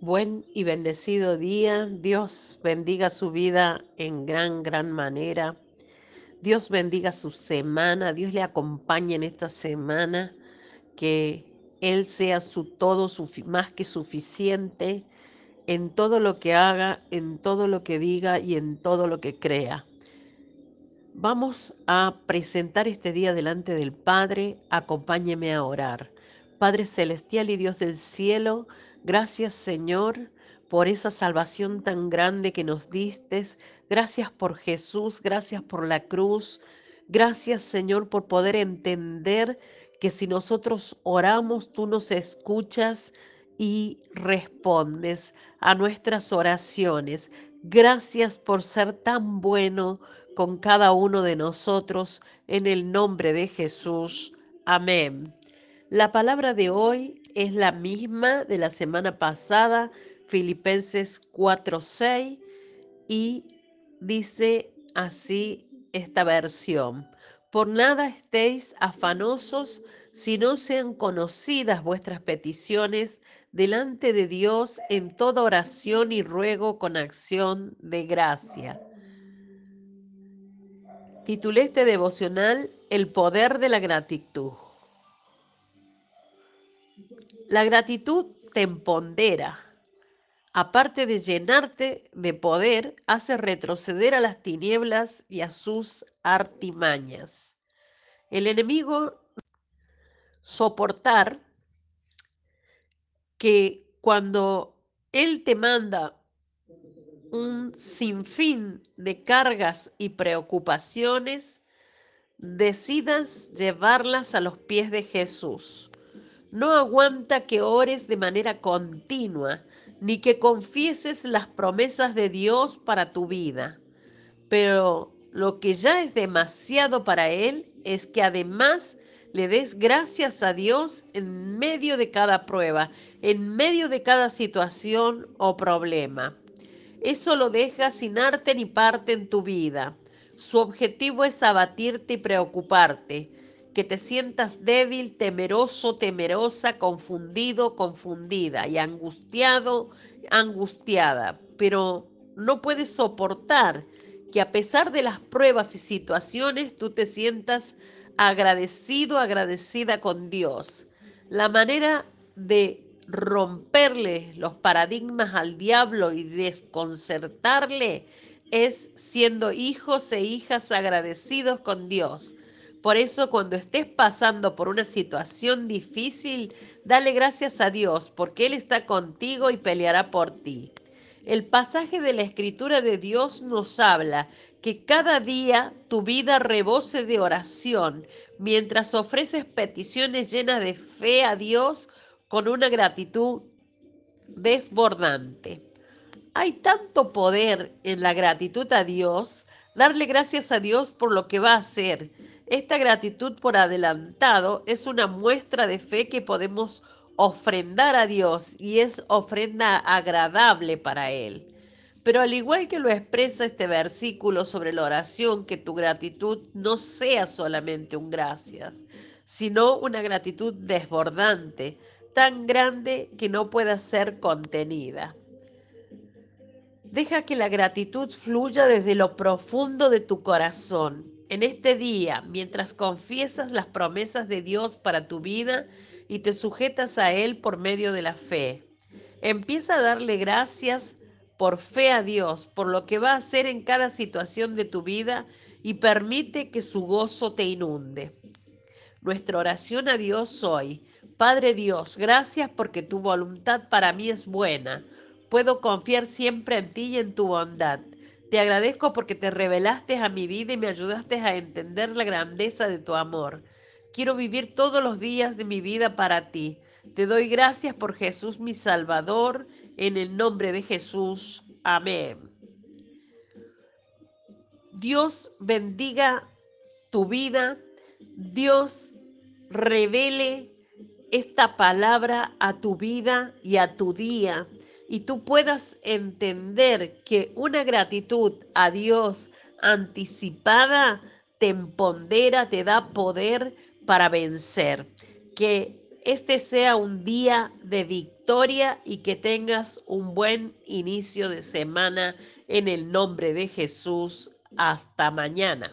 Buen y bendecido día. Dios bendiga su vida en gran, gran manera. Dios bendiga su semana. Dios le acompañe en esta semana. Que Él sea su todo, más que suficiente en todo lo que haga, en todo lo que diga y en todo lo que crea. Vamos a presentar este día delante del Padre. Acompáñeme a orar. Padre Celestial y Dios del cielo, Gracias Señor por esa salvación tan grande que nos diste. Gracias por Jesús, gracias por la cruz. Gracias Señor por poder entender que si nosotros oramos, tú nos escuchas y respondes a nuestras oraciones. Gracias por ser tan bueno con cada uno de nosotros en el nombre de Jesús. Amén. La palabra de hoy es la misma de la semana pasada, Filipenses 4:6, y dice así esta versión. Por nada estéis afanosos si no sean conocidas vuestras peticiones delante de Dios en toda oración y ruego con acción de gracia. Titulé este devocional El poder de la gratitud. La gratitud te empodera. Aparte de llenarte de poder, hace retroceder a las tinieblas y a sus artimañas. El enemigo soportar que cuando él te manda un sinfín de cargas y preocupaciones, decidas llevarlas a los pies de Jesús no aguanta que ores de manera continua, ni que confieses las promesas de Dios para tu vida. Pero lo que ya es demasiado para Él es que además le des gracias a Dios en medio de cada prueba, en medio de cada situación o problema. Eso lo deja sin arte ni parte en tu vida. Su objetivo es abatirte y preocuparte que te sientas débil, temeroso, temerosa, confundido, confundida y angustiado, angustiada, pero no puedes soportar que a pesar de las pruebas y situaciones tú te sientas agradecido, agradecida con Dios. La manera de romperle los paradigmas al diablo y desconcertarle es siendo hijos e hijas agradecidos con Dios por eso cuando estés pasando por una situación difícil, dale gracias a Dios, porque Él está contigo y peleará por ti. El pasaje de la Escritura de Dios nos habla que cada día tu vida rebose de oración, mientras ofreces peticiones llenas de fe a Dios con una gratitud desbordante. Hay tanto poder en la gratitud a Dios, darle gracias a Dios por lo que va a hacer esta gratitud por adelantado es una muestra de fe que podemos ofrendar a Dios y es ofrenda agradable para Él. Pero al igual que lo expresa este versículo sobre la oración, que tu gratitud no sea solamente un gracias, sino una gratitud desbordante, tan grande que no pueda ser contenida. Deja que la gratitud fluya desde lo profundo de tu corazón en este día, mientras confiesas las promesas de Dios para tu vida y te sujetas a Él por medio de la fe. Empieza a darle gracias por fe a Dios, por lo que va a hacer en cada situación de tu vida y permite que su gozo te inunde. Nuestra oración a Dios hoy. Padre Dios, gracias porque tu voluntad para mí es buena. Puedo confiar siempre en ti y en tu bondad. Te agradezco porque te revelaste a mi vida y me ayudaste a entender la grandeza de tu amor. Quiero vivir todos los días de mi vida para ti. Te doy gracias por Jesús mi Salvador, en el nombre de Jesús. Amén. Dios bendiga tu vida. Dios revele esta palabra a tu vida y a tu día y tú puedas entender que una gratitud a Dios anticipada te empodera, te da poder para vencer. Que este sea un día de victoria victoria y que tengas un buen inicio de semana en el nombre de Jesús. Hasta mañana.